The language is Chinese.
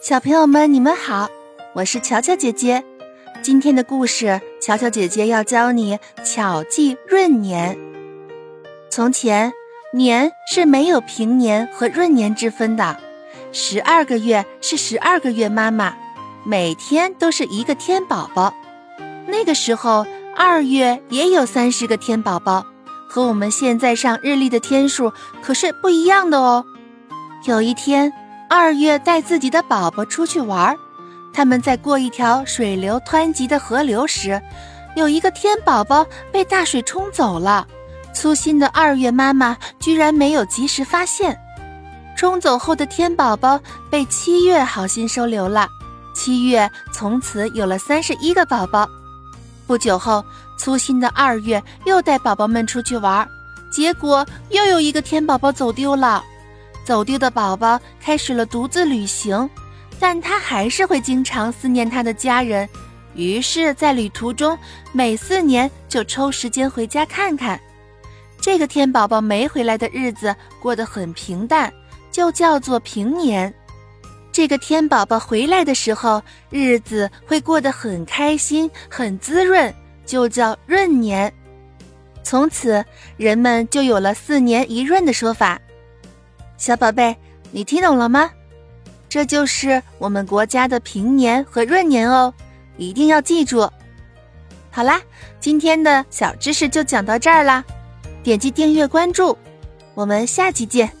小朋友们，你们好，我是乔乔姐姐。今天的故事，乔乔姐姐要教你巧记闰年。从前，年是没有平年和闰年之分的，十二个月是十二个月妈妈，每天都是一个天宝宝。那个时候，二月也有三十个天宝宝，和我们现在上日历的天数可是不一样的哦。有一天。二月带自己的宝宝出去玩，他们在过一条水流湍急的河流时，有一个天宝宝被大水冲走了。粗心的二月妈妈居然没有及时发现，冲走后的天宝宝被七月好心收留了。七月从此有了三十一个宝宝。不久后，粗心的二月又带宝宝们出去玩，结果又有一个天宝宝走丢了。走丢的宝宝开始了独自旅行，但他还是会经常思念他的家人，于是，在旅途中每四年就抽时间回家看看。这个天宝宝没回来的日子过得很平淡，就叫做平年。这个天宝宝回来的时候，日子会过得很开心、很滋润，就叫闰年。从此，人们就有了四年一闰的说法。小宝贝，你听懂了吗？这就是我们国家的平年和闰年哦，一定要记住。好啦，今天的小知识就讲到这儿啦，点击订阅关注，我们下期见。